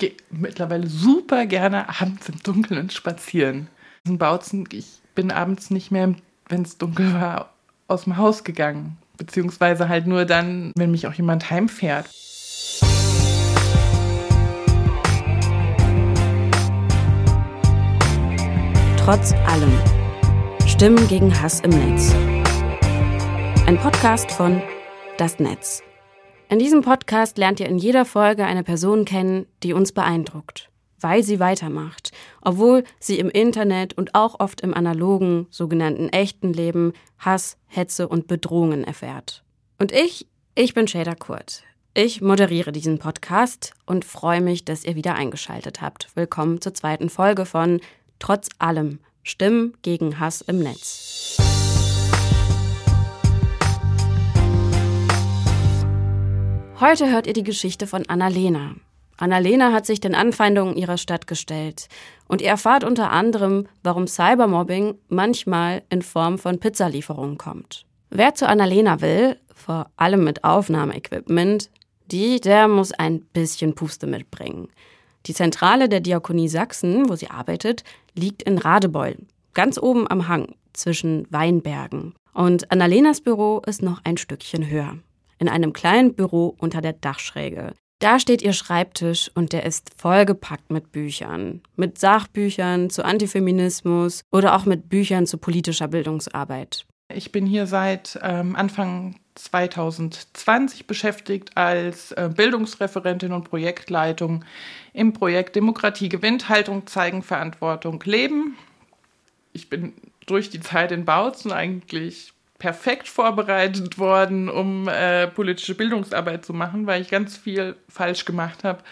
Ich gehe mittlerweile super gerne abends im Dunkeln spazieren. In Bautzen, ich bin abends nicht mehr, wenn es dunkel war, aus dem Haus gegangen. Beziehungsweise halt nur dann, wenn mich auch jemand heimfährt. Trotz allem. Stimmen gegen Hass im Netz. Ein Podcast von Das Netz. In diesem Podcast lernt ihr in jeder Folge eine Person kennen, die uns beeindruckt, weil sie weitermacht, obwohl sie im Internet und auch oft im analogen, sogenannten echten Leben Hass, Hetze und Bedrohungen erfährt. Und ich, ich bin Shader Kurt. Ich moderiere diesen Podcast und freue mich, dass ihr wieder eingeschaltet habt. Willkommen zur zweiten Folge von Trotz allem Stimmen gegen Hass im Netz. Heute hört ihr die Geschichte von Annalena. Annalena hat sich den Anfeindungen ihrer Stadt gestellt und ihr erfahrt unter anderem, warum Cybermobbing manchmal in Form von Pizzalieferungen kommt. Wer zu Annalena will, vor allem mit Aufnahmeequipment, die, der muss ein bisschen Puste mitbringen. Die Zentrale der Diakonie Sachsen, wo sie arbeitet, liegt in Radebeul, ganz oben am Hang zwischen Weinbergen. Und Annalenas Büro ist noch ein Stückchen höher in einem kleinen Büro unter der Dachschräge. Da steht ihr Schreibtisch und der ist vollgepackt mit Büchern. Mit Sachbüchern zu Antifeminismus oder auch mit Büchern zu politischer Bildungsarbeit. Ich bin hier seit ähm, Anfang 2020 beschäftigt als äh, Bildungsreferentin und Projektleitung im Projekt Demokratie gewinnt, Haltung zeigen, Verantwortung leben. Ich bin durch die Zeit in Bautzen eigentlich perfekt vorbereitet worden, um äh, politische Bildungsarbeit zu machen, weil ich ganz viel falsch gemacht habe,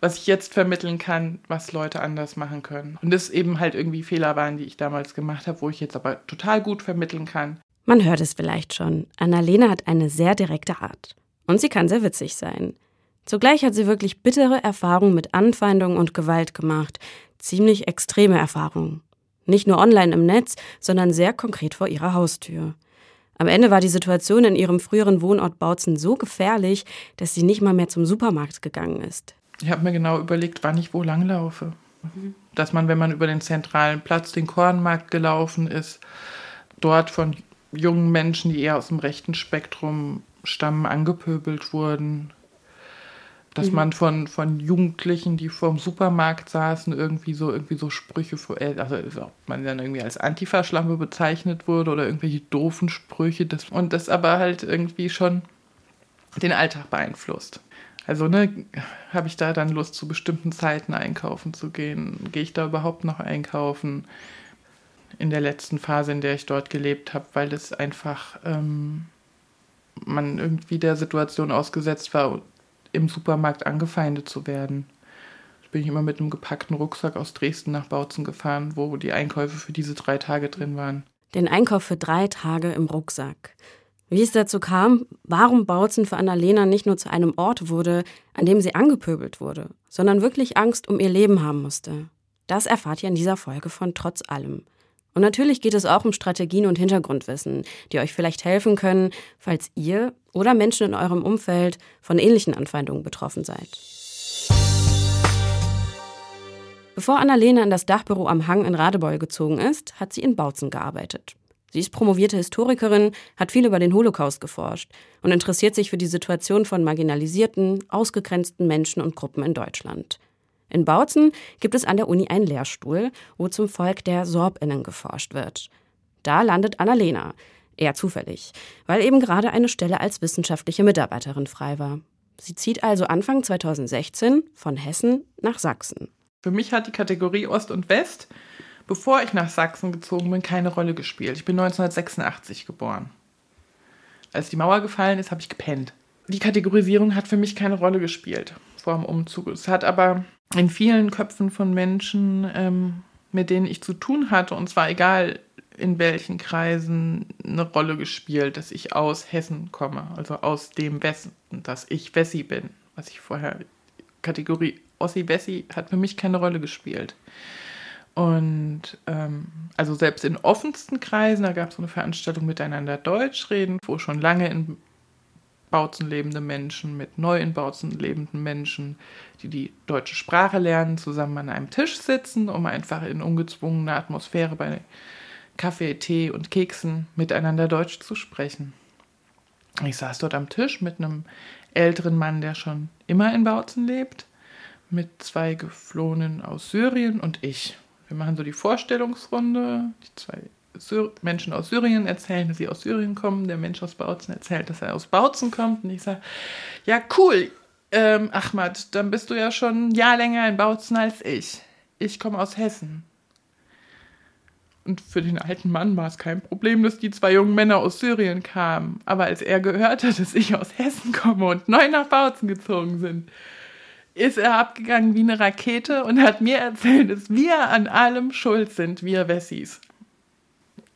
was ich jetzt vermitteln kann, was Leute anders machen können. Und das eben halt irgendwie Fehler waren, die ich damals gemacht habe, wo ich jetzt aber total gut vermitteln kann. Man hört es vielleicht schon. Annalena hat eine sehr direkte Art. Und sie kann sehr witzig sein. Zugleich hat sie wirklich bittere Erfahrungen mit Anfeindungen und Gewalt gemacht. Ziemlich extreme Erfahrungen. Nicht nur online im Netz, sondern sehr konkret vor ihrer Haustür. Am Ende war die Situation in ihrem früheren Wohnort Bautzen so gefährlich, dass sie nicht mal mehr zum Supermarkt gegangen ist. Ich habe mir genau überlegt, wann ich wo langlaufe. Dass man, wenn man über den zentralen Platz, den Kornmarkt gelaufen ist, dort von jungen Menschen, die eher aus dem rechten Spektrum stammen, angepöbelt wurden, dass mhm. man von, von Jugendlichen, die vor dem Supermarkt saßen, irgendwie so, irgendwie so Sprüche, äh, also ob man dann irgendwie als Antifa-Schlampe bezeichnet wurde oder irgendwelche doofen Sprüche. Das, und das aber halt irgendwie schon den Alltag beeinflusst. Also, ne, habe ich da dann Lust, zu bestimmten Zeiten einkaufen zu gehen? Gehe ich da überhaupt noch einkaufen? In der letzten Phase, in der ich dort gelebt habe, weil es einfach ähm, man irgendwie der Situation ausgesetzt war, im Supermarkt angefeindet zu werden. Ich bin immer mit einem gepackten Rucksack aus Dresden nach Bautzen gefahren, wo die Einkäufe für diese drei Tage drin waren. Den Einkauf für drei Tage im Rucksack. Wie es dazu kam, warum Bautzen für Annalena nicht nur zu einem Ort wurde, an dem sie angepöbelt wurde, sondern wirklich Angst um ihr Leben haben musste. Das erfahrt ihr in dieser Folge von Trotz allem. Und natürlich geht es auch um Strategien und Hintergrundwissen, die euch vielleicht helfen können, falls ihr oder Menschen in eurem Umfeld von ähnlichen Anfeindungen betroffen seid. Bevor Annalena in das Dachbüro am Hang in Radebeul gezogen ist, hat sie in Bautzen gearbeitet. Sie ist promovierte Historikerin, hat viel über den Holocaust geforscht und interessiert sich für die Situation von marginalisierten, ausgegrenzten Menschen und Gruppen in Deutschland. In Bautzen gibt es an der Uni einen Lehrstuhl, wo zum Volk der SorbInnen geforscht wird. Da landet Annalena, eher zufällig, weil eben gerade eine Stelle als wissenschaftliche Mitarbeiterin frei war. Sie zieht also Anfang 2016 von Hessen nach Sachsen. Für mich hat die Kategorie Ost und West, bevor ich nach Sachsen gezogen bin, keine Rolle gespielt. Ich bin 1986 geboren. Als die Mauer gefallen ist, habe ich gepennt. Die Kategorisierung hat für mich keine Rolle gespielt vor dem Umzug. Es hat aber in vielen Köpfen von Menschen, ähm, mit denen ich zu tun hatte, und zwar egal in welchen Kreisen, eine Rolle gespielt, dass ich aus Hessen komme, also aus dem Westen, dass ich Wessi bin, was ich vorher, Kategorie Ossi-Wessi hat für mich keine Rolle gespielt. Und ähm, also selbst in offensten Kreisen, da gab es so eine Veranstaltung Miteinander Deutsch reden, wo schon lange in Bautzen lebende Menschen, mit neu in Bautzen lebenden Menschen, die die deutsche Sprache lernen, zusammen an einem Tisch sitzen, um einfach in ungezwungener Atmosphäre bei Kaffee, Tee und Keksen miteinander Deutsch zu sprechen. Ich saß dort am Tisch mit einem älteren Mann, der schon immer in Bautzen lebt, mit zwei Geflohenen aus Syrien und ich. Wir machen so die Vorstellungsrunde. Die zwei Menschen aus Syrien erzählen, dass sie aus Syrien kommen. Der Mensch aus Bautzen erzählt, dass er aus Bautzen kommt. Und ich sage, ja, cool, ähm, Ahmad, dann bist du ja schon ein Jahr länger in Bautzen als ich. Ich komme aus Hessen. Und für den alten Mann war es kein Problem, dass die zwei jungen Männer aus Syrien kamen. Aber als er gehört hat, dass ich aus Hessen komme und neu nach Bautzen gezogen sind, ist er abgegangen wie eine Rakete und hat mir erzählt, dass wir an allem schuld sind, wir Wessis.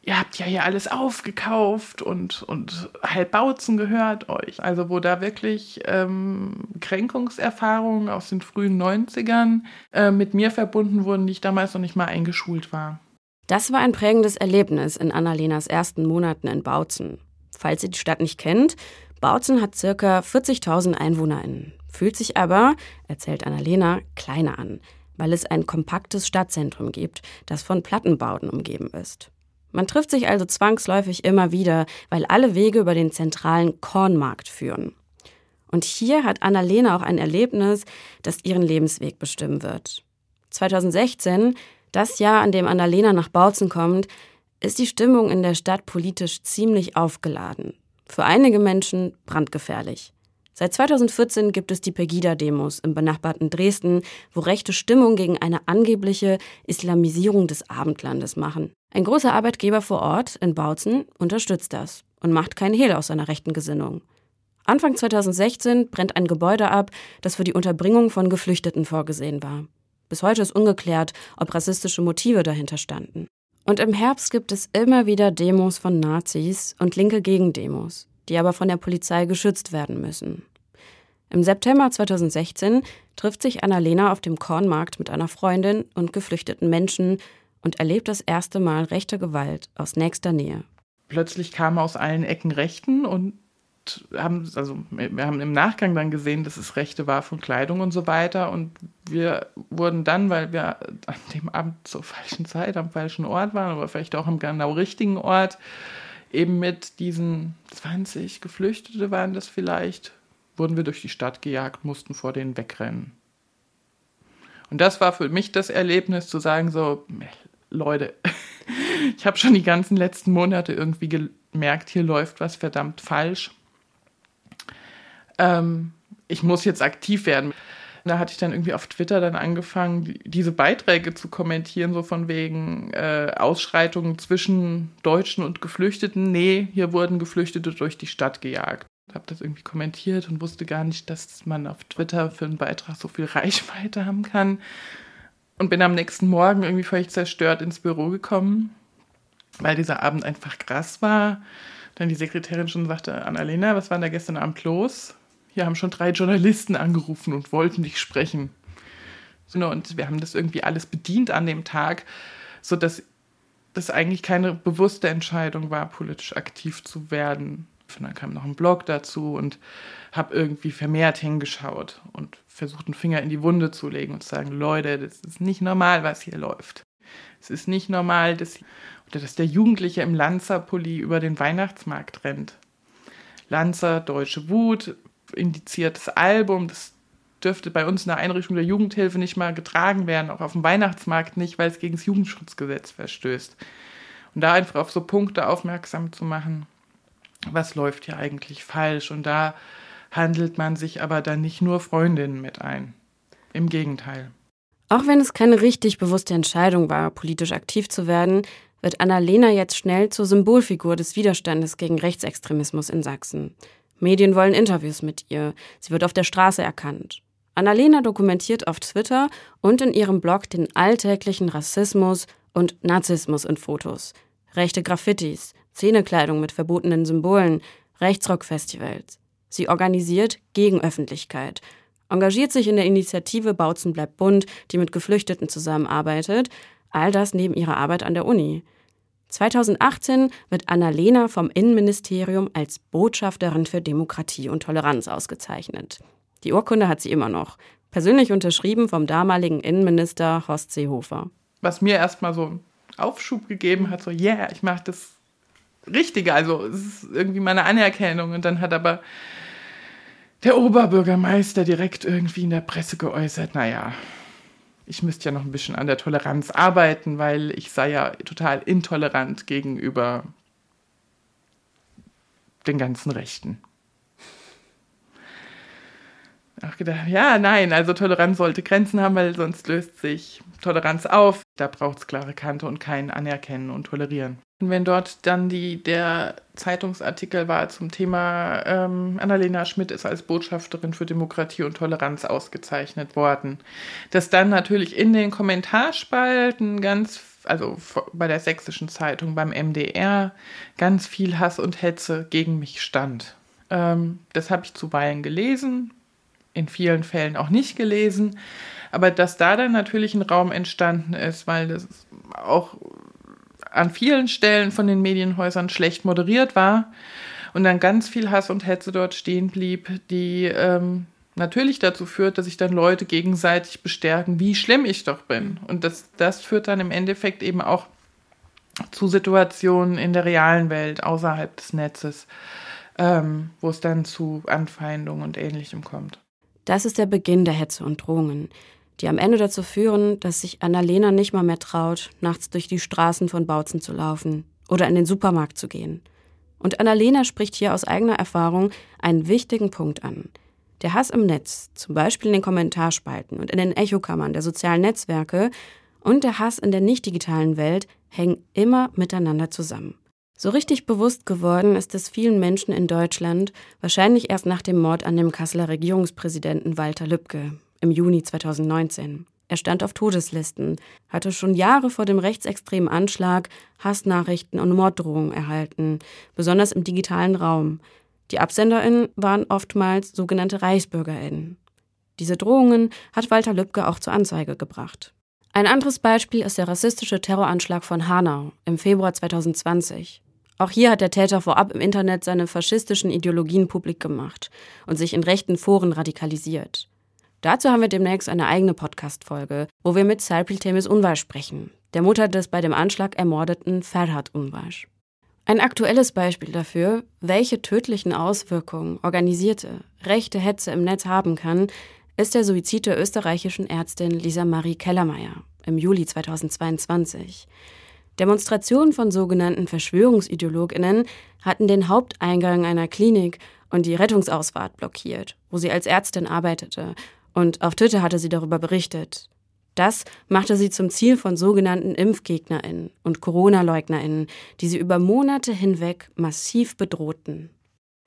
Ihr habt ja hier alles aufgekauft und, und halb Bautzen gehört euch. Also wo da wirklich ähm, Kränkungserfahrungen aus den frühen 90ern äh, mit mir verbunden wurden, die ich damals noch nicht mal eingeschult war. Das war ein prägendes Erlebnis in Annalenas ersten Monaten in Bautzen. Falls ihr die Stadt nicht kennt, Bautzen hat ca. 40.000 EinwohnerInnen, fühlt sich aber, erzählt Annalena, kleiner an, weil es ein kompaktes Stadtzentrum gibt, das von Plattenbauten umgeben ist. Man trifft sich also zwangsläufig immer wieder, weil alle Wege über den zentralen Kornmarkt führen. Und hier hat Annalena auch ein Erlebnis, das ihren Lebensweg bestimmen wird. 2016 das Jahr, an dem Annalena nach Bautzen kommt, ist die Stimmung in der Stadt politisch ziemlich aufgeladen. Für einige Menschen brandgefährlich. Seit 2014 gibt es die Pegida-Demos im benachbarten Dresden, wo rechte Stimmung gegen eine angebliche Islamisierung des Abendlandes machen. Ein großer Arbeitgeber vor Ort in Bautzen unterstützt das und macht keinen Hehl aus seiner rechten Gesinnung. Anfang 2016 brennt ein Gebäude ab, das für die Unterbringung von Geflüchteten vorgesehen war. Bis heute ist ungeklärt, ob rassistische Motive dahinter standen. Und im Herbst gibt es immer wieder Demos von Nazis und linke Gegendemos, die aber von der Polizei geschützt werden müssen. Im September 2016 trifft sich Annalena auf dem Kornmarkt mit einer Freundin und geflüchteten Menschen und erlebt das erste Mal rechte Gewalt aus nächster Nähe. Plötzlich kamen aus allen Ecken Rechten und haben, also wir haben im Nachgang dann gesehen, dass es Rechte war von Kleidung und so weiter. Und wir wurden dann, weil wir an dem Abend zur falschen Zeit am falschen Ort waren, aber vielleicht auch am genau richtigen Ort, eben mit diesen 20 Geflüchtete waren das vielleicht, wurden wir durch die Stadt gejagt, mussten vor denen wegrennen. Und das war für mich das Erlebnis zu sagen, so, Leute, ich habe schon die ganzen letzten Monate irgendwie gemerkt, hier läuft was verdammt falsch ähm, ich muss jetzt aktiv werden. Da hatte ich dann irgendwie auf Twitter dann angefangen, diese Beiträge zu kommentieren, so von wegen äh, Ausschreitungen zwischen Deutschen und Geflüchteten. Nee, hier wurden Geflüchtete durch die Stadt gejagt. Ich habe das irgendwie kommentiert und wusste gar nicht, dass man auf Twitter für einen Beitrag so viel Reichweite haben kann. Und bin am nächsten Morgen irgendwie völlig zerstört ins Büro gekommen, weil dieser Abend einfach krass war. Dann die Sekretärin schon sagte, Annalena, was war denn da gestern Abend los? Hier haben schon drei Journalisten angerufen und wollten dich sprechen. Und wir haben das irgendwie alles bedient an dem Tag, sodass das eigentlich keine bewusste Entscheidung war, politisch aktiv zu werden. Und dann kam noch ein Blog dazu und habe irgendwie vermehrt hingeschaut und versucht, einen Finger in die Wunde zu legen und zu sagen, Leute, das ist nicht normal, was hier läuft. Es ist nicht normal, dass, oder dass der Jugendliche im Lanzerpulli über den Weihnachtsmarkt rennt. Lanzer, Deutsche Wut, indiziertes Album. Das dürfte bei uns in der Einrichtung der Jugendhilfe nicht mal getragen werden, auch auf dem Weihnachtsmarkt nicht, weil es gegen das Jugendschutzgesetz verstößt. Und da einfach auf so Punkte aufmerksam zu machen, was läuft hier eigentlich falsch. Und da handelt man sich aber dann nicht nur Freundinnen mit ein. Im Gegenteil. Auch wenn es keine richtig bewusste Entscheidung war, politisch aktiv zu werden, wird Annalena jetzt schnell zur Symbolfigur des Widerstandes gegen Rechtsextremismus in Sachsen. Medien wollen Interviews mit ihr. Sie wird auf der Straße erkannt. Annalena dokumentiert auf Twitter und in ihrem Blog den alltäglichen Rassismus und Narzissmus in Fotos. Rechte Graffitis, Szenekleidung mit verbotenen Symbolen, Rechtsrockfestivals. Sie organisiert Gegenöffentlichkeit, engagiert sich in der Initiative Bautzen bleibt bunt, die mit Geflüchteten zusammenarbeitet, all das neben ihrer Arbeit an der Uni. 2018 wird Annalena vom Innenministerium als Botschafterin für Demokratie und Toleranz ausgezeichnet. Die Urkunde hat sie immer noch, persönlich unterschrieben vom damaligen Innenminister Horst Seehofer. Was mir erstmal so einen Aufschub gegeben hat, so, yeah, ich mache das Richtige, also es ist irgendwie meine Anerkennung. Und dann hat aber der Oberbürgermeister direkt irgendwie in der Presse geäußert, naja, ich müsste ja noch ein bisschen an der Toleranz arbeiten, weil ich sei ja total intolerant gegenüber den ganzen Rechten. Auch gedacht, ja, nein, also Toleranz sollte Grenzen haben, weil sonst löst sich Toleranz auf. Da braucht es klare Kante und kein Anerkennen und Tolerieren. Und wenn dort dann die, der Zeitungsartikel war zum Thema, ähm, Annalena Schmidt ist als Botschafterin für Demokratie und Toleranz ausgezeichnet worden, dass dann natürlich in den Kommentarspalten ganz, also bei der sächsischen Zeitung, beim MDR, ganz viel Hass und Hetze gegen mich stand. Ähm, das habe ich zuweilen gelesen, in vielen Fällen auch nicht gelesen. Aber dass da dann natürlich ein Raum entstanden ist, weil das auch an vielen Stellen von den Medienhäusern schlecht moderiert war und dann ganz viel Hass und Hetze dort stehen blieb, die ähm, natürlich dazu führt, dass sich dann Leute gegenseitig bestärken, wie schlimm ich doch bin. Und das, das führt dann im Endeffekt eben auch zu Situationen in der realen Welt außerhalb des Netzes, ähm, wo es dann zu Anfeindungen und Ähnlichem kommt. Das ist der Beginn der Hetze und Drohungen, die am Ende dazu führen, dass sich Annalena nicht mal mehr traut, nachts durch die Straßen von Bautzen zu laufen oder in den Supermarkt zu gehen. Und Annalena spricht hier aus eigener Erfahrung einen wichtigen Punkt an. Der Hass im Netz, zum Beispiel in den Kommentarspalten und in den Echokammern der sozialen Netzwerke, und der Hass in der nicht digitalen Welt hängen immer miteinander zusammen. So richtig bewusst geworden ist es vielen Menschen in Deutschland wahrscheinlich erst nach dem Mord an dem Kasseler Regierungspräsidenten Walter Lübcke im Juni 2019. Er stand auf Todeslisten, hatte schon Jahre vor dem rechtsextremen Anschlag Hassnachrichten und Morddrohungen erhalten, besonders im digitalen Raum. Die AbsenderInnen waren oftmals sogenannte ReichsbürgerInnen. Diese Drohungen hat Walter Lübcke auch zur Anzeige gebracht. Ein anderes Beispiel ist der rassistische Terroranschlag von Hanau im Februar 2020. Auch hier hat der Täter vorab im Internet seine faschistischen Ideologien publik gemacht und sich in rechten Foren radikalisiert. Dazu haben wir demnächst eine eigene Podcast-Folge, wo wir mit Serpil Temis Unwasch sprechen, der Mutter des bei dem Anschlag ermordeten Ferhat Unwasch. Ein aktuelles Beispiel dafür, welche tödlichen Auswirkungen organisierte, rechte Hetze im Netz haben kann, ist der Suizid der österreichischen Ärztin Lisa Marie Kellermeier im Juli 2022. Demonstrationen von sogenannten Verschwörungsideologinnen hatten den Haupteingang einer Klinik und die Rettungsausfahrt blockiert, wo sie als Ärztin arbeitete, und auf Twitter hatte sie darüber berichtet. Das machte sie zum Ziel von sogenannten Impfgegnerinnen und Corona-Leugnerinnen, die sie über Monate hinweg massiv bedrohten.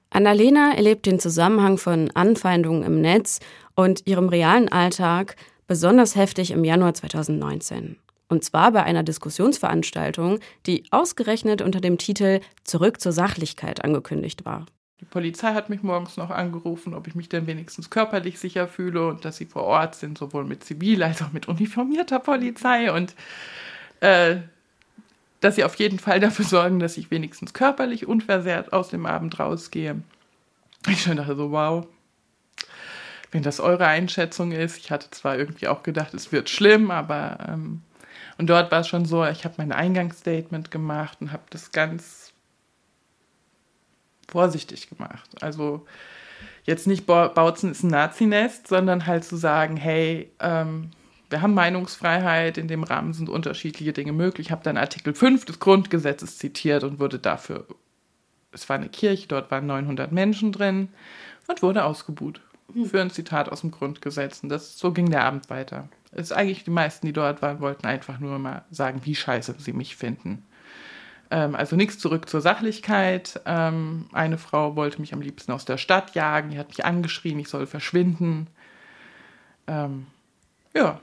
Annalena erlebt den Zusammenhang von Anfeindungen im Netz und ihrem realen Alltag besonders heftig im Januar 2019. Und zwar bei einer Diskussionsveranstaltung, die ausgerechnet unter dem Titel Zurück zur Sachlichkeit angekündigt war. Die Polizei hat mich morgens noch angerufen, ob ich mich denn wenigstens körperlich sicher fühle und dass sie vor Ort sind, sowohl mit zivil als auch mit uniformierter Polizei und äh, dass sie auf jeden Fall dafür sorgen, dass ich wenigstens körperlich unversehrt aus dem Abend rausgehe. Ich schon dachte so, wow, wenn das eure Einschätzung ist. Ich hatte zwar irgendwie auch gedacht, es wird schlimm, aber ähm, und dort war es schon so, ich habe mein Eingangsstatement gemacht und habe das ganz vorsichtig gemacht. Also jetzt nicht Bautzen ist ein Nazinest, sondern halt zu sagen, hey, ähm, wir haben Meinungsfreiheit, in dem Rahmen sind unterschiedliche Dinge möglich. Ich habe dann Artikel 5 des Grundgesetzes zitiert und wurde dafür, es war eine Kirche, dort waren 900 Menschen drin und wurde ausgebuht für ein Zitat aus dem Grundgesetz. Und das, so ging der Abend weiter. Ist eigentlich die meisten, die dort waren, wollten einfach nur mal sagen, wie scheiße sie mich finden. Ähm, also nichts zurück zur Sachlichkeit. Ähm, eine Frau wollte mich am liebsten aus der Stadt jagen, die hat mich angeschrien, ich soll verschwinden. Ähm, ja.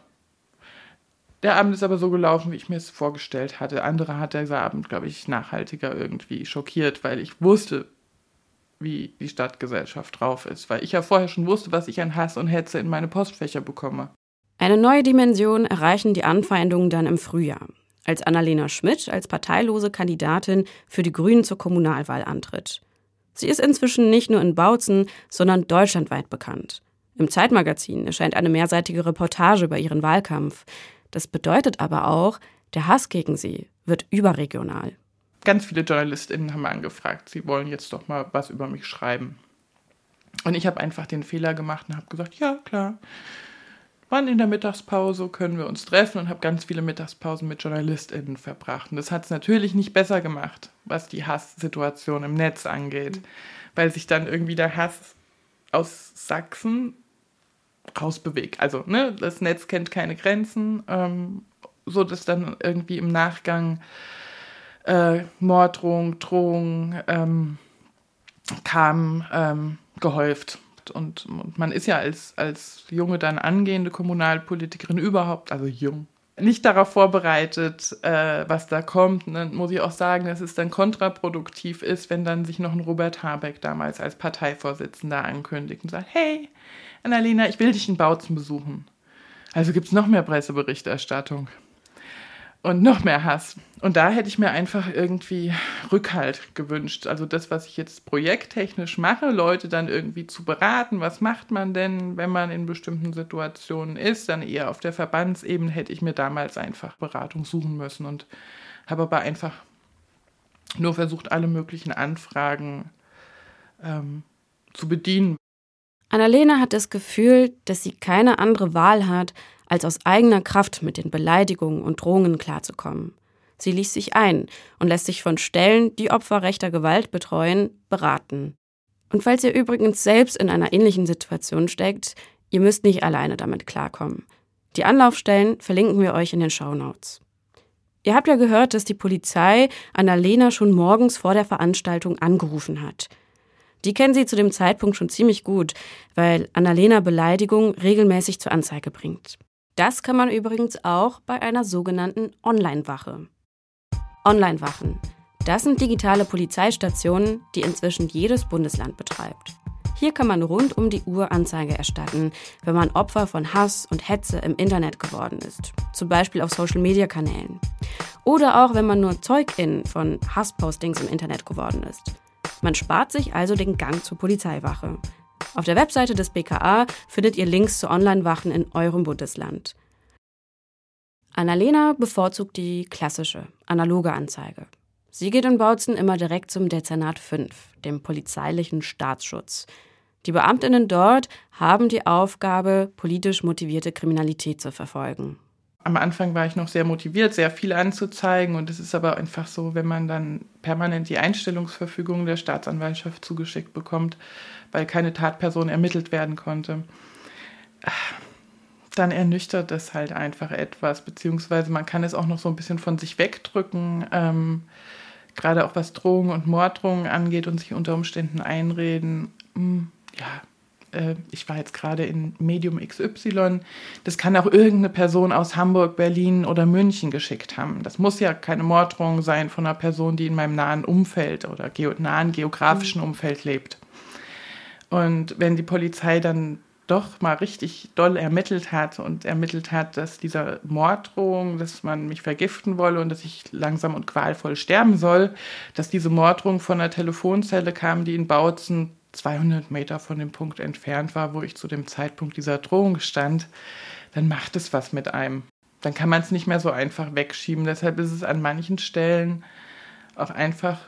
Der Abend ist aber so gelaufen, wie ich mir es vorgestellt hatte. Andere hat dieser Abend, glaube ich, nachhaltiger irgendwie schockiert, weil ich wusste, wie die Stadtgesellschaft drauf ist, weil ich ja vorher schon wusste, was ich an Hass und Hetze in meine Postfächer bekomme. Eine neue Dimension erreichen die Anfeindungen dann im Frühjahr. als Annalena Schmidt als parteilose Kandidatin für die Grünen zur Kommunalwahl antritt. Sie ist inzwischen nicht nur in Bautzen, sondern deutschlandweit bekannt. Im Zeitmagazin erscheint eine mehrseitige Reportage über ihren Wahlkampf. Das bedeutet aber auch, der Hass gegen sie wird überregional. Ganz viele JournalistInnen haben angefragt, sie wollen jetzt doch mal was über mich schreiben. Und ich habe einfach den Fehler gemacht und habe gesagt, ja, klar. Wann in der Mittagspause können wir uns treffen und habe ganz viele Mittagspausen mit JournalistInnen verbracht. Und das hat es natürlich nicht besser gemacht, was die Hasssituation im Netz angeht, weil sich dann irgendwie der Hass aus Sachsen rausbewegt. Also, ne, das Netz kennt keine Grenzen, ähm, so dass dann irgendwie im Nachgang äh, Morddrohung, Drohung ähm, kam ähm, gehäuft. Und, und, man ist ja als, als junge, dann angehende Kommunalpolitikerin überhaupt, also jung, nicht darauf vorbereitet, äh, was da kommt. Und dann muss ich auch sagen, dass es dann kontraproduktiv ist, wenn dann sich noch ein Robert Habeck damals als Parteivorsitzender ankündigt und sagt, hey, Annalena, ich will dich in Bautzen besuchen. Also gibt es noch mehr Presseberichterstattung und noch mehr Hass. Und da hätte ich mir einfach irgendwie Rückhalt gewünscht. Also das, was ich jetzt projekttechnisch mache, Leute dann irgendwie zu beraten, was macht man denn, wenn man in bestimmten Situationen ist, dann eher auf der Verbandsebene hätte ich mir damals einfach Beratung suchen müssen und habe aber einfach nur versucht, alle möglichen Anfragen ähm, zu bedienen. Annalena hat das Gefühl, dass sie keine andere Wahl hat, als aus eigener Kraft mit den Beleidigungen und Drohungen klarzukommen. Sie liest sich ein und lässt sich von Stellen, die Opfer rechter Gewalt betreuen, beraten. Und falls ihr übrigens selbst in einer ähnlichen Situation steckt, ihr müsst nicht alleine damit klarkommen. Die Anlaufstellen verlinken wir euch in den Shownotes. Ihr habt ja gehört, dass die Polizei Annalena schon morgens vor der Veranstaltung angerufen hat. Die kennen sie zu dem Zeitpunkt schon ziemlich gut, weil Annalena Beleidigung regelmäßig zur Anzeige bringt. Das kann man übrigens auch bei einer sogenannten Online-Wache. Online-Wachen. Das sind digitale Polizeistationen, die inzwischen jedes Bundesland betreibt. Hier kann man rund um die Uhr Anzeige erstatten, wenn man Opfer von Hass und Hetze im Internet geworden ist, zum Beispiel auf Social-Media-Kanälen. Oder auch wenn man nur Zeugin von Hasspostings im Internet geworden ist. Man spart sich also den Gang zur Polizeiwache. Auf der Webseite des BKA findet ihr Links zu Online-Wachen in eurem Bundesland. Annalena bevorzugt die klassische, analoge Anzeige. Sie geht in Bautzen immer direkt zum Dezernat 5, dem polizeilichen Staatsschutz. Die Beamtinnen dort haben die Aufgabe, politisch motivierte Kriminalität zu verfolgen. Am Anfang war ich noch sehr motiviert, sehr viel anzuzeigen. Und es ist aber einfach so, wenn man dann permanent die Einstellungsverfügung der Staatsanwaltschaft zugeschickt bekommt, weil keine Tatperson ermittelt werden konnte, dann ernüchtert das halt einfach etwas, beziehungsweise man kann es auch noch so ein bisschen von sich wegdrücken, ähm, gerade auch was Drohungen und Morddrohungen angeht und sich unter Umständen einreden, hm, ja, äh, ich war jetzt gerade in Medium XY, das kann auch irgendeine Person aus Hamburg, Berlin oder München geschickt haben. Das muss ja keine Morddrohung sein von einer Person, die in meinem nahen Umfeld oder nahen geografischen mhm. Umfeld lebt. Und wenn die Polizei dann doch mal richtig doll ermittelt hat und ermittelt hat, dass dieser Morddrohung, dass man mich vergiften wolle und dass ich langsam und qualvoll sterben soll, dass diese Morddrohung von einer Telefonzelle kam, die in Bautzen 200 Meter von dem Punkt entfernt war, wo ich zu dem Zeitpunkt dieser Drohung stand, dann macht es was mit einem. Dann kann man es nicht mehr so einfach wegschieben. Deshalb ist es an manchen Stellen auch einfach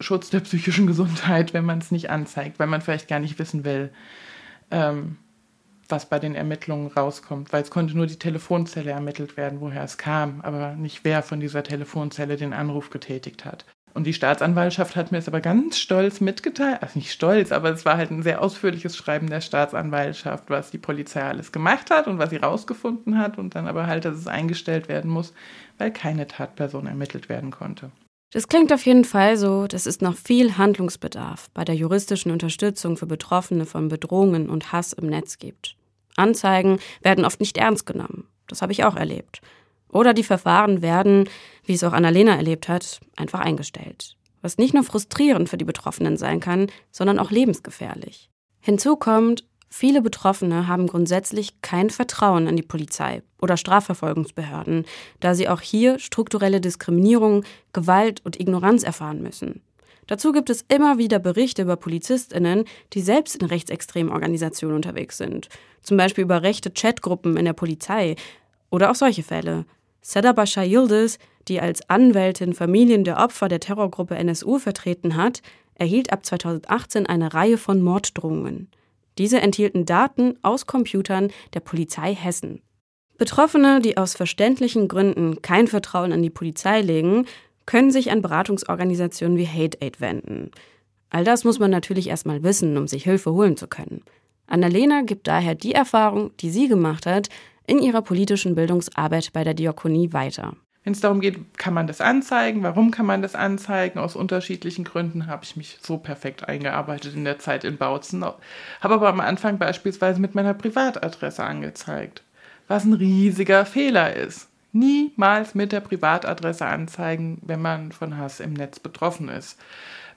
Schutz der psychischen Gesundheit, wenn man es nicht anzeigt, weil man vielleicht gar nicht wissen will, ähm, was bei den Ermittlungen rauskommt, weil es konnte nur die Telefonzelle ermittelt werden, woher es kam, aber nicht wer von dieser Telefonzelle den Anruf getätigt hat. Und die Staatsanwaltschaft hat mir es aber ganz stolz mitgeteilt, also nicht stolz, aber es war halt ein sehr ausführliches Schreiben der Staatsanwaltschaft, was die Polizei alles gemacht hat und was sie rausgefunden hat und dann aber halt, dass es eingestellt werden muss, weil keine Tatperson ermittelt werden konnte. Das klingt auf jeden Fall so, dass es noch viel Handlungsbedarf bei der juristischen Unterstützung für Betroffene von Bedrohungen und Hass im Netz gibt. Anzeigen werden oft nicht ernst genommen. Das habe ich auch erlebt. Oder die Verfahren werden, wie es auch Annalena erlebt hat, einfach eingestellt. Was nicht nur frustrierend für die Betroffenen sein kann, sondern auch lebensgefährlich. Hinzu kommt, Viele Betroffene haben grundsätzlich kein Vertrauen an die Polizei oder Strafverfolgungsbehörden, da sie auch hier strukturelle Diskriminierung, Gewalt und Ignoranz erfahren müssen. Dazu gibt es immer wieder Berichte über Polizistinnen, die selbst in rechtsextremen Organisationen unterwegs sind, zum Beispiel über rechte Chatgruppen in der Polizei oder auch solche Fälle. Seda Bashar Yildiz, die als Anwältin Familien der Opfer der Terrorgruppe NSU vertreten hat, erhielt ab 2018 eine Reihe von Morddrohungen. Diese enthielten Daten aus Computern der Polizei Hessen. Betroffene, die aus verständlichen Gründen kein Vertrauen an die Polizei legen, können sich an Beratungsorganisationen wie Hate Aid wenden. All das muss man natürlich erstmal wissen, um sich Hilfe holen zu können. Annalena gibt daher die Erfahrung, die sie gemacht hat, in ihrer politischen Bildungsarbeit bei der Diakonie weiter. Wenn es darum geht, kann man das anzeigen? Warum kann man das anzeigen? Aus unterschiedlichen Gründen habe ich mich so perfekt eingearbeitet in der Zeit in Bautzen. Habe aber am Anfang beispielsweise mit meiner Privatadresse angezeigt, was ein riesiger Fehler ist. Niemals mit der Privatadresse anzeigen, wenn man von Hass im Netz betroffen ist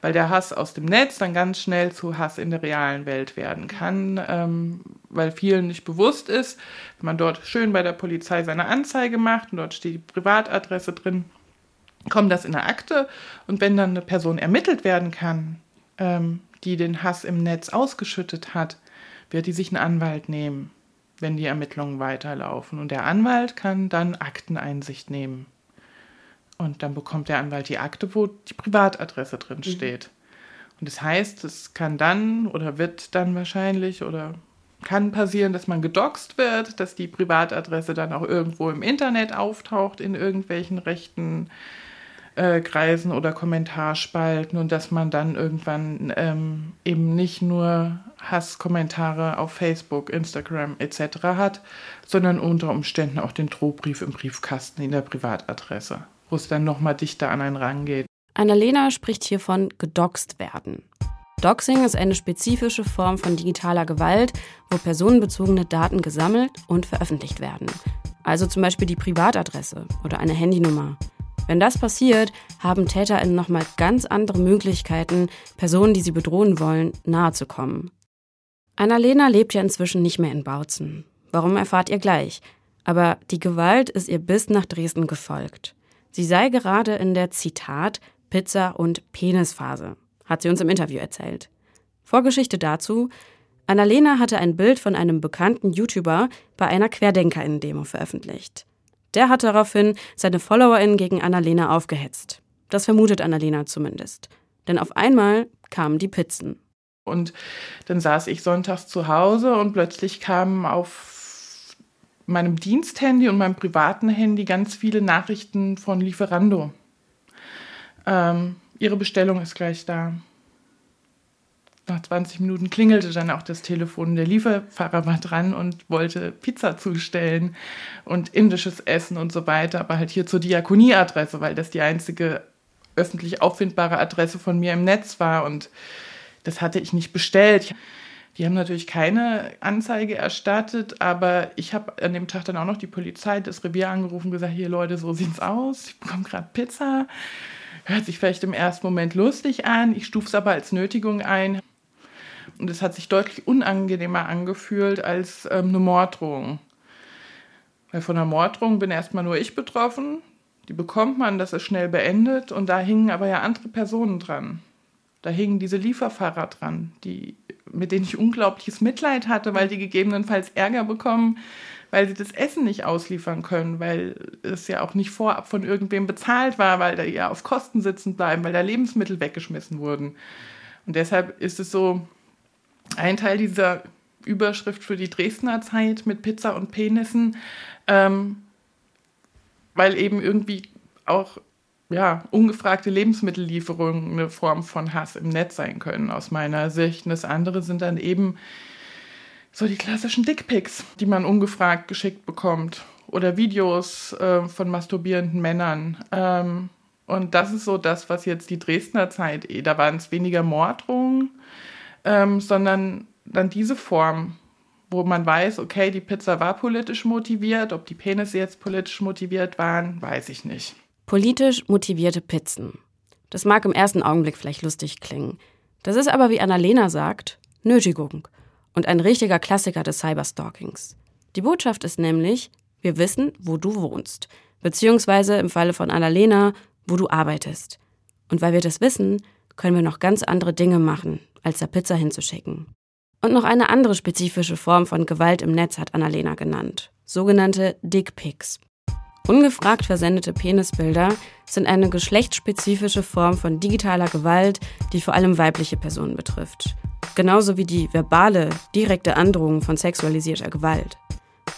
weil der Hass aus dem Netz dann ganz schnell zu Hass in der realen Welt werden kann, ähm, weil vielen nicht bewusst ist, wenn man dort schön bei der Polizei seine Anzeige macht und dort steht die Privatadresse drin, kommt das in der Akte und wenn dann eine Person ermittelt werden kann, ähm, die den Hass im Netz ausgeschüttet hat, wird die sich einen Anwalt nehmen, wenn die Ermittlungen weiterlaufen. Und der Anwalt kann dann Akteneinsicht nehmen. Und dann bekommt der Anwalt die Akte, wo die Privatadresse drin mhm. steht. Mhm. Und das heißt, es kann dann oder wird dann wahrscheinlich oder kann passieren, dass man gedoxt wird, dass die Privatadresse dann auch irgendwo im Internet auftaucht, in irgendwelchen rechten äh, Kreisen oder Kommentarspalten und dass man dann irgendwann ähm, eben nicht nur Hasskommentare auf Facebook, Instagram etc. hat, sondern unter Umständen auch den Drohbrief im Briefkasten in der Privatadresse wo es dann nochmal dichter an einen rangeht. Annalena spricht hier von gedoxt werden. Doxing ist eine spezifische Form von digitaler Gewalt, wo personenbezogene Daten gesammelt und veröffentlicht werden. Also zum Beispiel die Privatadresse oder eine Handynummer. Wenn das passiert, haben TäterInnen nochmal ganz andere Möglichkeiten, Personen, die sie bedrohen wollen, nahezukommen. Annalena lebt ja inzwischen nicht mehr in Bautzen. Warum erfahrt ihr gleich? Aber die Gewalt ist ihr bis nach Dresden gefolgt. Sie sei gerade in der Zitat Pizza- und Penisphase, hat sie uns im Interview erzählt. Vorgeschichte dazu: Annalena hatte ein Bild von einem bekannten YouTuber bei einer Querdenkerinnen-Demo veröffentlicht. Der hat daraufhin seine FollowerInnen gegen Annalena aufgehetzt. Das vermutet Annalena zumindest. Denn auf einmal kamen die Pizzen. Und dann saß ich sonntags zu Hause und plötzlich kamen auf meinem Diensthandy und meinem privaten Handy ganz viele Nachrichten von Lieferando. Ähm, ihre Bestellung ist gleich da. Nach 20 Minuten klingelte dann auch das Telefon. Der Lieferfahrer war dran und wollte Pizza zustellen und indisches Essen und so weiter, aber halt hier zur Diakonieadresse, weil das die einzige öffentlich auffindbare Adresse von mir im Netz war und das hatte ich nicht bestellt. Die haben natürlich keine Anzeige erstattet, aber ich habe an dem Tag dann auch noch die Polizei, das Revier angerufen und gesagt, hier Leute, so sieht's aus, ich bekomme gerade Pizza. Hört sich vielleicht im ersten Moment lustig an, ich stufe es aber als Nötigung ein. Und es hat sich deutlich unangenehmer angefühlt als ähm, eine Morddrohung. Weil von einer Morddrohung bin erstmal nur ich betroffen. Die bekommt man, das ist schnell beendet. Und da hingen aber ja andere Personen dran. Da hingen diese Lieferfahrer dran, die, mit denen ich unglaubliches Mitleid hatte, weil die gegebenenfalls Ärger bekommen, weil sie das Essen nicht ausliefern können, weil es ja auch nicht vorab von irgendwem bezahlt war, weil da ja auf Kosten sitzen bleiben, weil da Lebensmittel weggeschmissen wurden. Und deshalb ist es so ein Teil dieser Überschrift für die Dresdner Zeit mit Pizza und Penissen, ähm, weil eben irgendwie auch ja, ungefragte Lebensmittellieferungen eine Form von Hass im Netz sein können, aus meiner Sicht. Und das andere sind dann eben so die klassischen Dickpics, die man ungefragt geschickt bekommt. Oder Videos äh, von masturbierenden Männern. Ähm, und das ist so das, was jetzt die Dresdner Zeit, eh, da waren es weniger Morddrohungen, ähm, sondern dann diese Form, wo man weiß, okay, die Pizza war politisch motiviert, ob die Penisse jetzt politisch motiviert waren, weiß ich nicht. Politisch motivierte Pizzen. Das mag im ersten Augenblick vielleicht lustig klingen. Das ist aber, wie Annalena sagt, Nötigung. und ein richtiger Klassiker des Cyberstalkings. Die Botschaft ist nämlich, wir wissen, wo du wohnst, beziehungsweise im Falle von Annalena, wo du arbeitest. Und weil wir das wissen, können wir noch ganz andere Dinge machen, als da Pizza hinzuschicken. Und noch eine andere spezifische Form von Gewalt im Netz hat Annalena genannt, sogenannte Dickpics. Ungefragt versendete Penisbilder sind eine geschlechtsspezifische Form von digitaler Gewalt, die vor allem weibliche Personen betrifft. Genauso wie die verbale, direkte Androhung von sexualisierter Gewalt.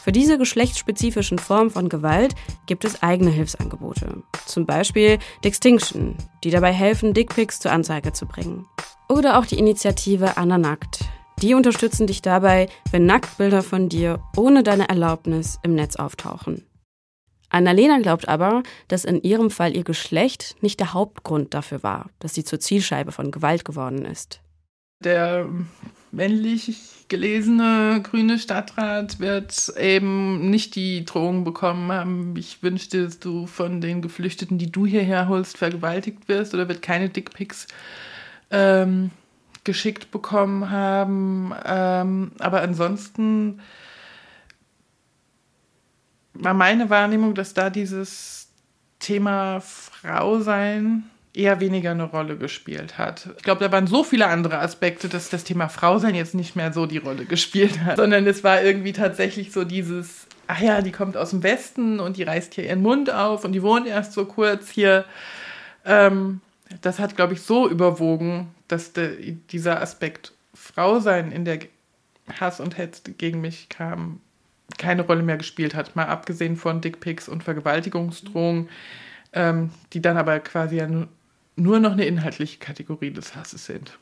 Für diese geschlechtsspezifischen Formen von Gewalt gibt es eigene Hilfsangebote. Zum Beispiel Dixtinction, die dabei helfen, Dickpics zur Anzeige zu bringen. Oder auch die Initiative Anna Nackt. Die unterstützen dich dabei, wenn Nacktbilder von dir ohne deine Erlaubnis im Netz auftauchen. Annalena glaubt aber, dass in ihrem Fall ihr Geschlecht nicht der Hauptgrund dafür war, dass sie zur Zielscheibe von Gewalt geworden ist. Der männlich gelesene grüne Stadtrat wird eben nicht die Drohung bekommen haben, ich wünschte, dass du von den Geflüchteten, die du hierher holst, vergewaltigt wirst oder wird keine Dickpics ähm, geschickt bekommen haben. Ähm, aber ansonsten war meine Wahrnehmung, dass da dieses Thema Frau sein eher weniger eine Rolle gespielt hat. Ich glaube, da waren so viele andere Aspekte, dass das Thema Frausein jetzt nicht mehr so die Rolle gespielt hat, sondern es war irgendwie tatsächlich so dieses, ach ja, die kommt aus dem Westen und die reißt hier ihren Mund auf und die wohnt erst so kurz hier. Ähm, das hat, glaube ich, so überwogen, dass de, dieser Aspekt Frausein in der Hass und Hetze gegen mich kam, keine Rolle mehr gespielt hat. Mal abgesehen von Dickpics und Vergewaltigungsdrohungen, ähm, die dann aber quasi ja nur noch eine inhaltliche Kategorie des Hasses sind.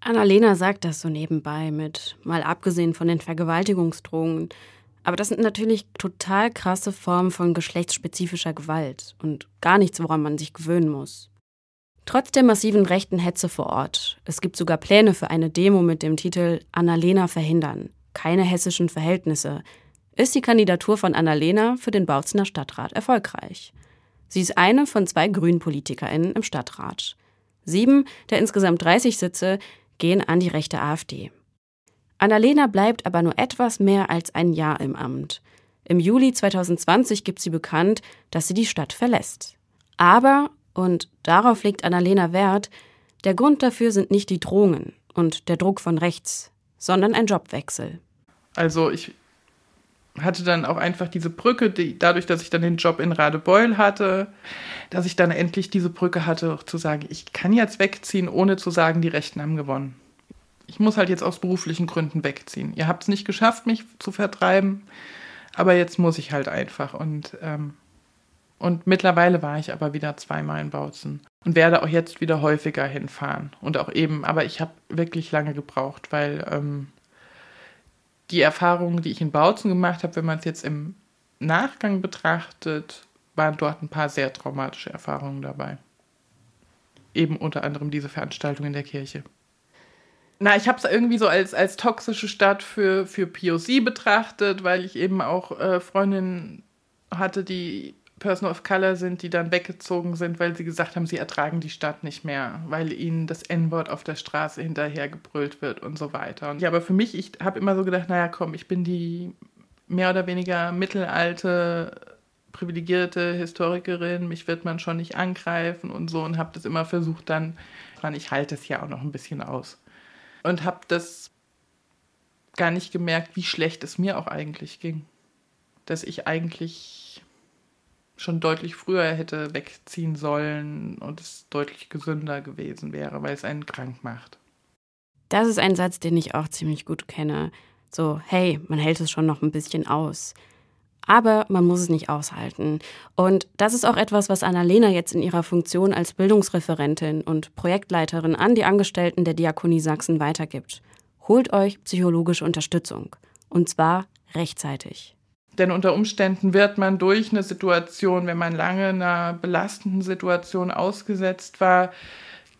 Annalena sagt das so nebenbei mit, mal abgesehen von den Vergewaltigungsdrohungen. Aber das sind natürlich total krasse Formen von geschlechtsspezifischer Gewalt und gar nichts, woran man sich gewöhnen muss. Trotz der massiven rechten Hetze vor Ort, es gibt sogar Pläne für eine Demo mit dem Titel Annalena verhindern, keine hessischen Verhältnisse, ist die Kandidatur von Annalena für den Bautzener Stadtrat erfolgreich. Sie ist eine von zwei Grünen-PolitikerInnen im Stadtrat. Sieben der insgesamt 30 Sitze gehen an die rechte AfD. Annalena bleibt aber nur etwas mehr als ein Jahr im Amt. Im Juli 2020 gibt sie bekannt, dass sie die Stadt verlässt. Aber, und darauf legt Annalena Wert, der Grund dafür sind nicht die Drohungen und der Druck von rechts, sondern ein Jobwechsel. Also ich hatte dann auch einfach diese Brücke, die, dadurch, dass ich dann den Job in Radebeul hatte, dass ich dann endlich diese Brücke hatte, auch zu sagen, ich kann jetzt wegziehen, ohne zu sagen, die Rechten haben gewonnen. Ich muss halt jetzt aus beruflichen Gründen wegziehen. Ihr habt es nicht geschafft, mich zu vertreiben, aber jetzt muss ich halt einfach. Und, ähm, und mittlerweile war ich aber wieder zweimal in Bautzen und werde auch jetzt wieder häufiger hinfahren. Und auch eben, aber ich habe wirklich lange gebraucht, weil ähm, die Erfahrungen, die ich in Bautzen gemacht habe, wenn man es jetzt im Nachgang betrachtet, waren dort ein paar sehr traumatische Erfahrungen dabei. Eben unter anderem diese Veranstaltung in der Kirche. Na, ich habe es irgendwie so als, als toxische Stadt für, für POC betrachtet, weil ich eben auch äh, Freundinnen hatte, die Person of Color sind, die dann weggezogen sind, weil sie gesagt haben, sie ertragen die Stadt nicht mehr, weil ihnen das N-Wort auf der Straße hinterhergebrüllt wird und so weiter. Und ja, aber für mich, ich habe immer so gedacht, naja, komm, ich bin die mehr oder weniger mittelalte, privilegierte Historikerin, mich wird man schon nicht angreifen und so und habe das immer versucht dann, ich halte es ja auch noch ein bisschen aus. Und habe das gar nicht gemerkt, wie schlecht es mir auch eigentlich ging. Dass ich eigentlich schon deutlich früher hätte wegziehen sollen und es deutlich gesünder gewesen wäre, weil es einen krank macht. Das ist ein Satz, den ich auch ziemlich gut kenne. So, hey, man hält es schon noch ein bisschen aus. Aber man muss es nicht aushalten. Und das ist auch etwas, was Annalena jetzt in ihrer Funktion als Bildungsreferentin und Projektleiterin an die Angestellten der Diakonie Sachsen weitergibt. Holt euch psychologische Unterstützung. Und zwar rechtzeitig. Denn unter Umständen wird man durch eine Situation, wenn man lange einer belastenden Situation ausgesetzt war,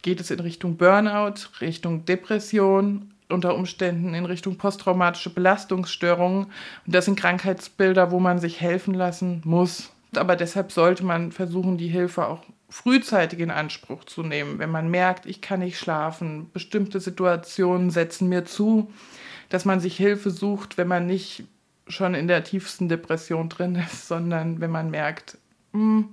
geht es in Richtung Burnout, Richtung Depression, unter Umständen in Richtung posttraumatische Belastungsstörungen. Und das sind Krankheitsbilder, wo man sich helfen lassen muss. Aber deshalb sollte man versuchen, die Hilfe auch frühzeitig in Anspruch zu nehmen. Wenn man merkt, ich kann nicht schlafen, bestimmte Situationen setzen mir zu, dass man sich Hilfe sucht, wenn man nicht schon in der tiefsten Depression drin ist, sondern wenn man merkt, hm,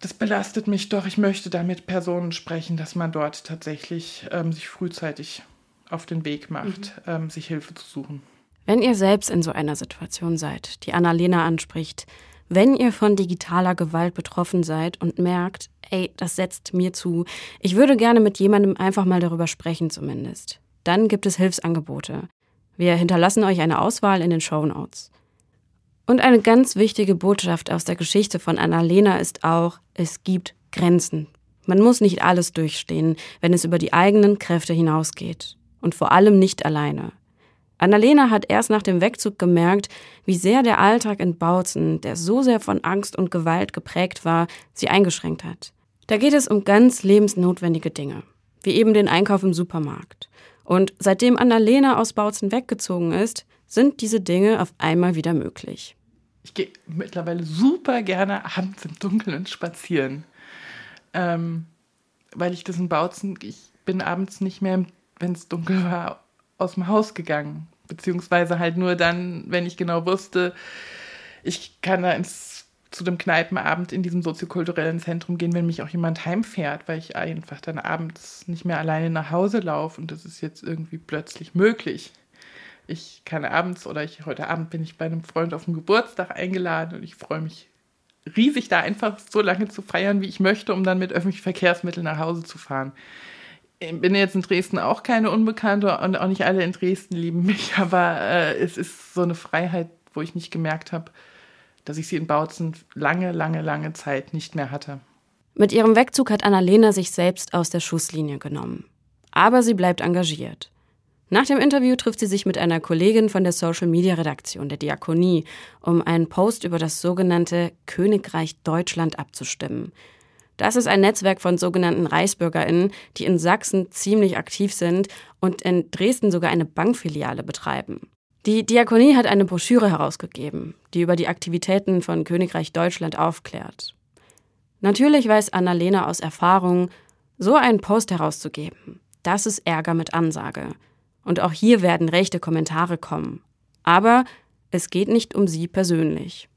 das belastet mich doch, ich möchte da mit Personen sprechen, dass man dort tatsächlich ähm, sich frühzeitig auf den Weg macht, mhm. ähm, sich Hilfe zu suchen. Wenn ihr selbst in so einer Situation seid, die Annalena anspricht, wenn ihr von digitaler Gewalt betroffen seid und merkt, ey, das setzt mir zu, ich würde gerne mit jemandem einfach mal darüber sprechen zumindest, dann gibt es Hilfsangebote. Wir hinterlassen euch eine Auswahl in den Show Notes. Und eine ganz wichtige Botschaft aus der Geschichte von Annalena ist auch, es gibt Grenzen. Man muss nicht alles durchstehen, wenn es über die eigenen Kräfte hinausgeht. Und vor allem nicht alleine. Annalena hat erst nach dem Wegzug gemerkt, wie sehr der Alltag in Bautzen, der so sehr von Angst und Gewalt geprägt war, sie eingeschränkt hat. Da geht es um ganz lebensnotwendige Dinge, wie eben den Einkauf im Supermarkt. Und seitdem Annalena aus Bautzen weggezogen ist, sind diese Dinge auf einmal wieder möglich. Ich gehe mittlerweile super gerne abends im Dunkeln spazieren. Ähm, weil ich das in Bautzen, ich bin abends nicht mehr, wenn es dunkel war, aus dem Haus gegangen. Beziehungsweise halt nur dann, wenn ich genau wusste, ich kann da ins, zu dem Kneipenabend in diesem soziokulturellen Zentrum gehen, wenn mich auch jemand heimfährt, weil ich einfach dann abends nicht mehr alleine nach Hause laufe und das ist jetzt irgendwie plötzlich möglich. Ich kann abends oder ich heute Abend bin ich bei einem Freund auf dem Geburtstag eingeladen und ich freue mich riesig, da einfach so lange zu feiern, wie ich möchte, um dann mit öffentlichen Verkehrsmitteln nach Hause zu fahren ich bin jetzt in Dresden auch keine Unbekannte und auch nicht alle in Dresden lieben mich, aber äh, es ist so eine Freiheit, wo ich nicht gemerkt habe, dass ich sie in Bautzen lange, lange, lange Zeit nicht mehr hatte. Mit ihrem Wegzug hat Annalena sich selbst aus der Schusslinie genommen. Aber sie bleibt engagiert. Nach dem Interview trifft sie sich mit einer Kollegin von der Social Media Redaktion der Diakonie, um einen Post über das sogenannte Königreich Deutschland abzustimmen, das ist ein Netzwerk von sogenannten ReichsbürgerInnen, die in Sachsen ziemlich aktiv sind und in Dresden sogar eine Bankfiliale betreiben. Die Diakonie hat eine Broschüre herausgegeben, die über die Aktivitäten von Königreich Deutschland aufklärt. Natürlich weiß Annalena aus Erfahrung, so einen Post herauszugeben, das ist Ärger mit Ansage. Und auch hier werden rechte Kommentare kommen. Aber es geht nicht um sie persönlich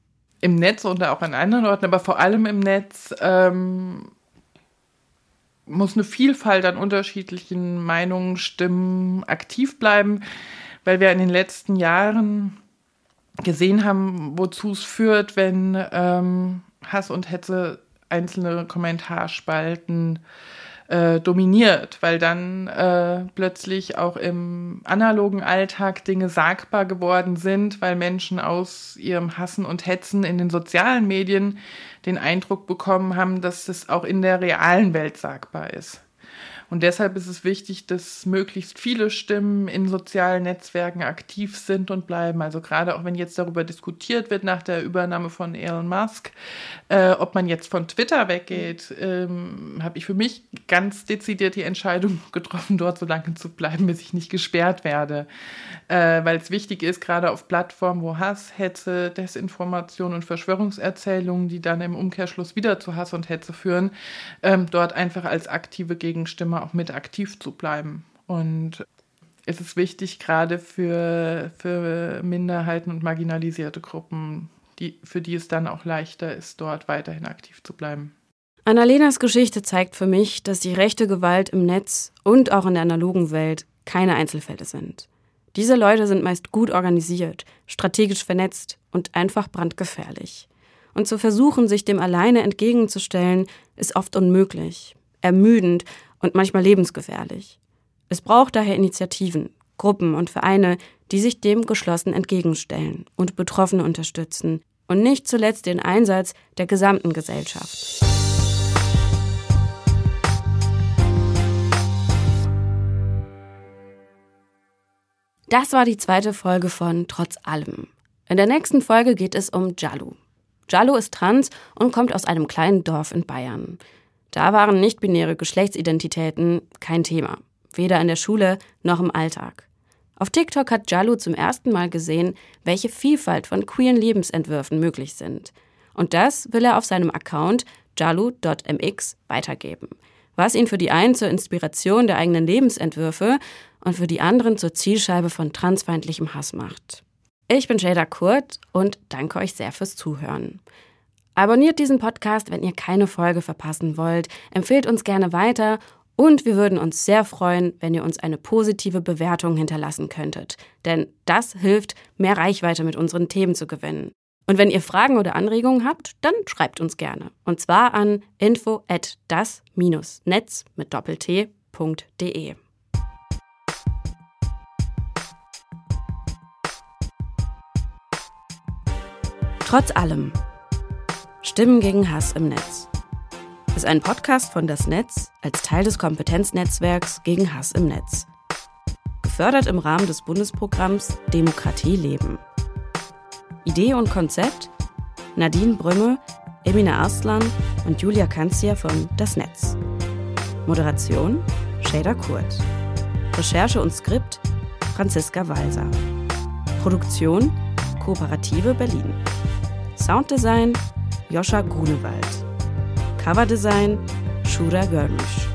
im Netz und auch an anderen Orten, aber vor allem im Netz ähm, muss eine Vielfalt an unterschiedlichen Meinungen, Stimmen aktiv bleiben, weil wir in den letzten Jahren gesehen haben, wozu es führt, wenn ähm, Hass und Hetze einzelne Kommentarspalten äh, dominiert, weil dann äh, plötzlich auch im analogen Alltag Dinge sagbar geworden sind, weil Menschen aus ihrem Hassen und Hetzen in den sozialen Medien den Eindruck bekommen haben, dass es auch in der realen Welt sagbar ist. Und deshalb ist es wichtig, dass möglichst viele Stimmen in sozialen Netzwerken aktiv sind und bleiben. Also gerade auch wenn jetzt darüber diskutiert wird nach der Übernahme von Elon Musk, äh, ob man jetzt von Twitter weggeht, ähm, habe ich für mich ganz dezidiert die Entscheidung getroffen, dort so lange zu bleiben, bis ich nicht gesperrt werde. Äh, Weil es wichtig ist, gerade auf Plattformen, wo Hass, Hetze, Desinformation und Verschwörungserzählungen, die dann im Umkehrschluss wieder zu Hass und Hetze führen, ähm, dort einfach als aktive Gegenstimme immer auch mit aktiv zu bleiben. Und es ist wichtig, gerade für, für Minderheiten und marginalisierte Gruppen, die, für die es dann auch leichter ist, dort weiterhin aktiv zu bleiben. Annalenas Geschichte zeigt für mich, dass die rechte Gewalt im Netz und auch in der analogen Welt keine Einzelfälle sind. Diese Leute sind meist gut organisiert, strategisch vernetzt und einfach brandgefährlich. Und zu versuchen, sich dem alleine entgegenzustellen, ist oft unmöglich, ermüdend und manchmal lebensgefährlich. Es braucht daher Initiativen, Gruppen und Vereine, die sich dem geschlossen entgegenstellen und Betroffene unterstützen und nicht zuletzt den Einsatz der gesamten Gesellschaft. Das war die zweite Folge von Trotz allem. In der nächsten Folge geht es um Jalu. Jalu ist trans und kommt aus einem kleinen Dorf in Bayern. Da waren nichtbinäre Geschlechtsidentitäten kein Thema, weder in der Schule noch im Alltag. Auf TikTok hat Jalu zum ersten Mal gesehen, welche Vielfalt von queeren Lebensentwürfen möglich sind. Und das will er auf seinem Account jalu.mx weitergeben, was ihn für die einen zur Inspiration der eigenen Lebensentwürfe und für die anderen zur Zielscheibe von transfeindlichem Hass macht. Ich bin Jada Kurt und danke euch sehr fürs Zuhören. Abonniert diesen Podcast, wenn ihr keine Folge verpassen wollt, empfehlt uns gerne weiter und wir würden uns sehr freuen, wenn ihr uns eine positive Bewertung hinterlassen könntet, denn das hilft, mehr Reichweite mit unseren Themen zu gewinnen. Und wenn ihr Fragen oder Anregungen habt, dann schreibt uns gerne. Und zwar an info at das-netz mit doppelt-t.de. Trotz allem. Stimmen gegen Hass im Netz. Ist ein Podcast von Das Netz als Teil des Kompetenznetzwerks gegen Hass im Netz. Gefördert im Rahmen des Bundesprogramms Demokratie leben. Idee und Konzept Nadine Brümme, Emina Arslan und Julia Kanzia von Das Netz. Moderation Shader Kurt. Recherche und Skript Franziska Walser. Produktion Kooperative Berlin. Sounddesign Joscha Grunewald. Coverdesign Shura Görmisch.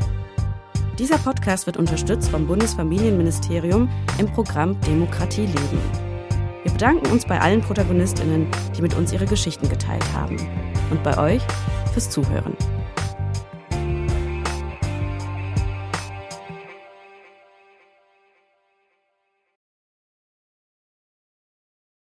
Dieser Podcast wird unterstützt vom Bundesfamilienministerium im Programm Demokratie leben. Wir bedanken uns bei allen Protagonistinnen, die mit uns ihre Geschichten geteilt haben. Und bei euch fürs Zuhören.